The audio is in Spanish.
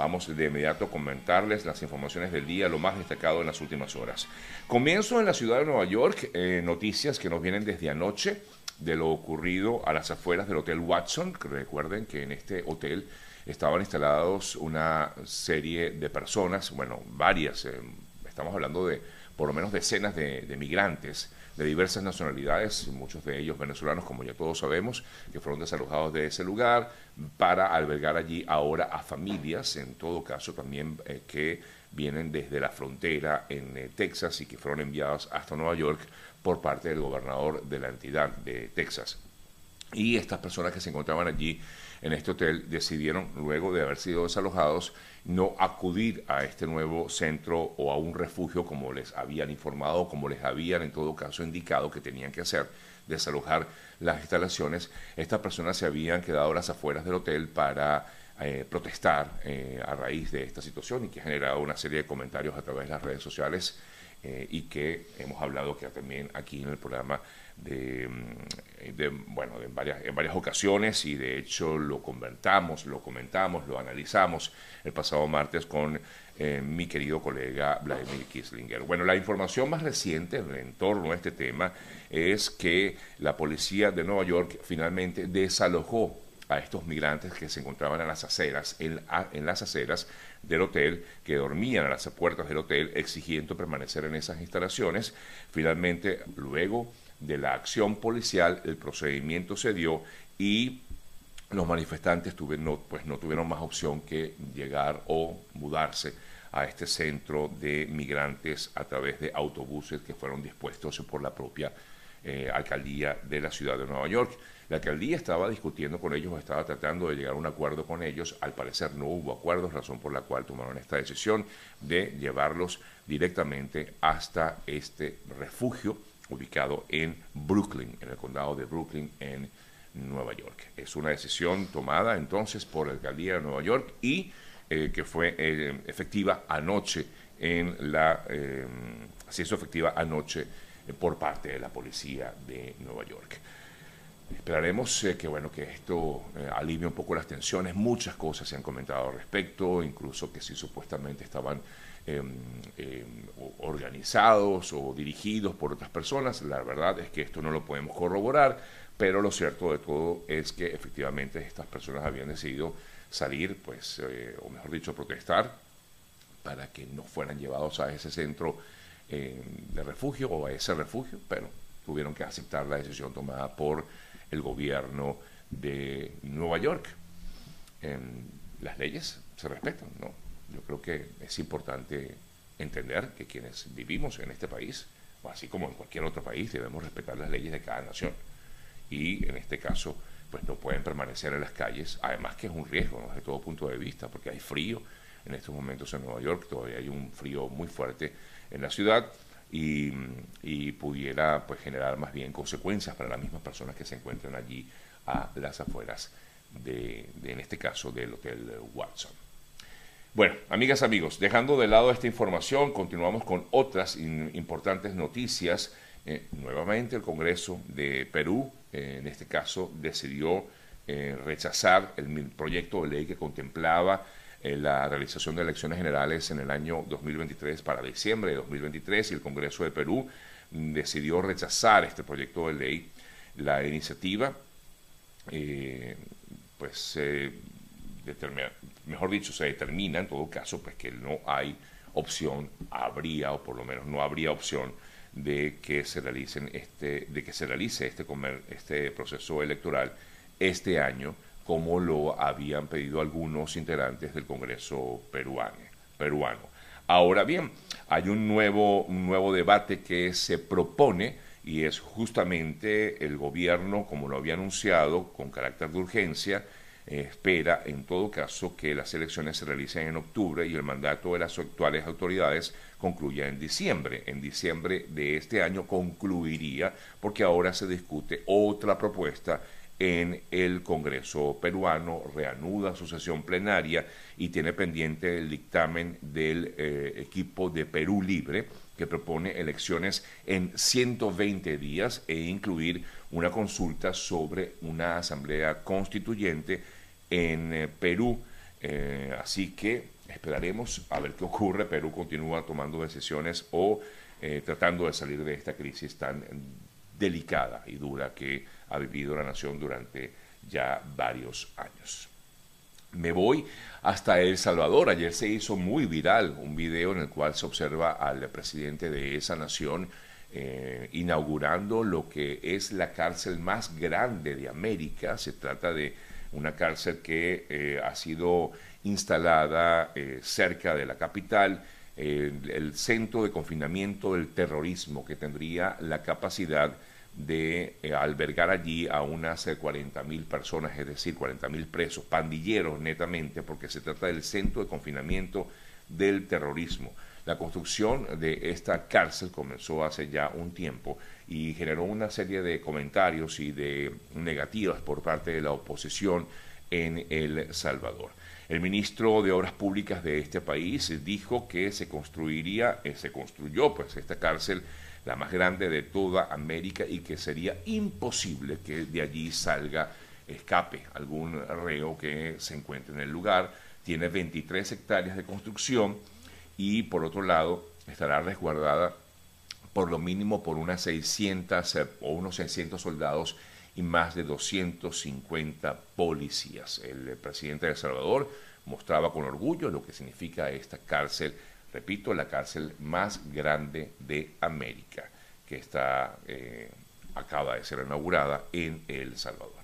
Vamos de inmediato a comentarles las informaciones del día, lo más destacado en las últimas horas. Comienzo en la ciudad de Nueva York, eh, noticias que nos vienen desde anoche de lo ocurrido a las afueras del Hotel Watson. Recuerden que en este hotel estaban instalados una serie de personas, bueno, varias, eh, estamos hablando de por lo menos decenas de, migrantes de diversas nacionalidades, muchos de ellos venezolanos, como ya todos sabemos, que fueron desalojados de ese lugar para albergar allí ahora a familias, en todo caso también eh, que vienen desde la frontera en eh, Texas y que fueron enviados hasta Nueva York por parte del gobernador de la entidad de Texas. Y estas personas que se encontraban allí en este hotel decidieron, luego de haber sido desalojados, no acudir a este nuevo centro o a un refugio como les habían informado, como les habían en todo caso indicado que tenían que hacer, desalojar las instalaciones. Estas personas se habían quedado a las afueras del hotel para eh, protestar eh, a raíz de esta situación y que ha generado una serie de comentarios a través de las redes sociales eh, y que hemos hablado que también aquí en el programa de, mm, bueno, en, varias, en varias ocasiones y de hecho lo comentamos, lo comentamos, lo analizamos el pasado martes con mi querido colega Vladimir Kislinger. Bueno, la información más reciente en torno a este tema es que la policía de Nueva York finalmente desalojó a estos migrantes que se encontraban en las aceras, en, en, las aceras del hotel, que dormían a las puertas del hotel exigiendo permanecer en esas instalaciones. Finalmente, luego de la acción policial, el procedimiento se dio y los manifestantes no, pues no tuvieron más opción que llegar o mudarse a este centro de migrantes a través de autobuses que fueron dispuestos por la propia eh, alcaldía de la ciudad de Nueva York. La alcaldía estaba discutiendo con ellos, estaba tratando de llegar a un acuerdo con ellos. Al parecer no hubo acuerdos, razón por la cual tomaron esta decisión de llevarlos directamente hasta este refugio ubicado en Brooklyn, en el condado de Brooklyn, en Nueva York. Es una decisión tomada entonces por la alcaldía de Nueva York y eh, que fue eh, efectiva anoche en la, se efectiva anoche por parte de la policía de Nueva York. Esperaremos que bueno que esto alivie un poco las tensiones. Muchas cosas se han comentado al respecto, incluso que si supuestamente estaban Em, em, organizados o dirigidos por otras personas. La verdad es que esto no lo podemos corroborar, pero lo cierto de todo es que efectivamente estas personas habían decidido salir, pues, eh, o mejor dicho, protestar para que no fueran llevados a ese centro em, de refugio o a ese refugio, pero tuvieron que aceptar la decisión tomada por el gobierno de Nueva York. las leyes se respetan, ¿no? Yo creo que es importante entender que quienes vivimos en este país, así como en cualquier otro país, debemos respetar las leyes de cada nación. Y en este caso, pues no pueden permanecer en las calles, además que es un riesgo desde todo punto de vista, porque hay frío en estos momentos en Nueva York, todavía hay un frío muy fuerte en la ciudad y, pudiera pues generar más bien consecuencias para las mismas personas que se encuentran allí a las afueras de en este caso, del Hotel Watson. Bueno, amigas, amigos, dejando de lado esta información, continuamos con otras importantes noticias. Eh, nuevamente el Congreso de Perú, eh, en este caso, decidió eh, rechazar el proyecto de ley que contemplaba la realización de elecciones generales en el año 2023 para diciembre de 2023 y el Congreso de Perú mm, decidió rechazar este proyecto de ley. La iniciativa, pues, determina, mejor dicho, se determina en todo caso pues que no hay opción, habría o por lo menos no habría opción de que se realicen este, de que se realice este, este proceso electoral este año, como lo habían pedido algunos integrantes del Congreso peruano. peruano. Ahora bien, hay un nuevo, un nuevo debate que se propone y es justamente el gobierno, como lo había anunciado, con carácter de urgencia, espera, en todo caso, que las elecciones se realicen en octubre y el mandato de las actuales autoridades concluya en diciembre. En diciembre de este año concluiría porque ahora se discute otra propuesta en el Congreso peruano, reanuda su sesión plenaria y tiene pendiente el dictamen del eh, equipo de Perú Libre que propone elecciones en 120 días e incluir una consulta sobre una asamblea constituyente en eh, Perú Eh, así que esperaremos a ver qué ocurre. Perú continúa tomando decisiones o tratando de salir de esta crisis tan delicada y dura que ha vivido la nación durante ya varios años. Me voy hasta El Salvador. Ayer se hizo muy viral un video en el cual se observa al presidente de esa nación eh, inaugurando lo que es la cárcel más grande de América. Se trata de una cárcel que eh, ha sido instalada eh, cerca de la capital, el centro de confinamiento del terrorismo que tendría la capacidad de eh, albergar allí a unas 40 mil personas, es decir, 40 mil presos, pandilleros netamente, porque se trata del centro de confinamiento del terrorismo. La construcción de esta cárcel comenzó hace ya un tiempo y generó una serie de comentarios y de negativas por parte de la oposición en El Salvador. El ministro de Obras Públicas de este país dijo que se construiría, eh, se construyó pues esta cárcel la más grande de toda América y que sería imposible que de allí salga, escape algún reo que se encuentre en el lugar. Tiene 23 hectáreas de construcción y por otro lado estará resguardada por lo mínimo por unas 600 eh, o unos 600 soldados y más de 250 policías. El presidente de El Salvador mostraba con orgullo lo que significa esta cárcel repito, la cárcel más grande de América, que está, eh, acaba de ser inaugurada en El Salvador.